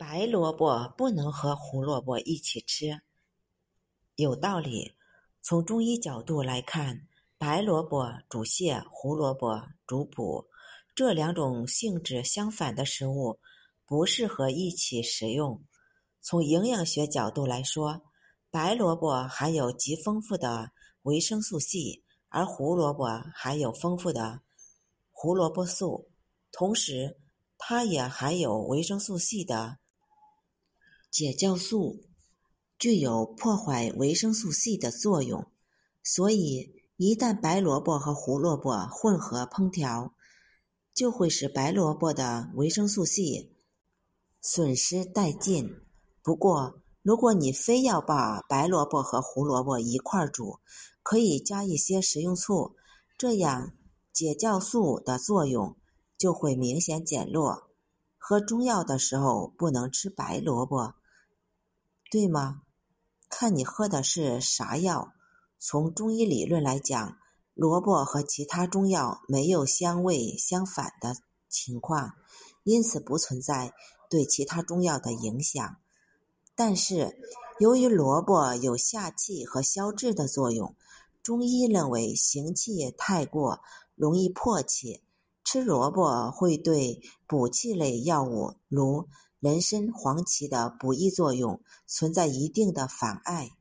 白萝卜不能和胡萝卜一起吃，有道理。从中医角度来看，白萝卜主泻，胡萝卜主补，这两种性质相反的食物不适合一起食用。从营养学角度来说，白萝卜含有极丰富的维生素 C，而胡萝卜含有丰富的胡萝卜素，同时它也含有维生素 C 的。解酵素具有破坏维生素 C 的作用，所以一旦白萝卜和胡萝卜混合烹调，就会使白萝卜的维生素 C 损失殆尽。不过，如果你非要把白萝卜和胡萝卜一块煮，可以加一些食用醋，这样解酵素的作用就会明显减弱。喝中药的时候不能吃白萝卜。对吗？看你喝的是啥药。从中医理论来讲，萝卜和其他中药没有相味相反的情况，因此不存在对其他中药的影响。但是，由于萝卜有下气和消滞的作用，中医认为行气太过容易破气，吃萝卜会对补气类药物如。人参、黄芪的补益作用存在一定的妨碍。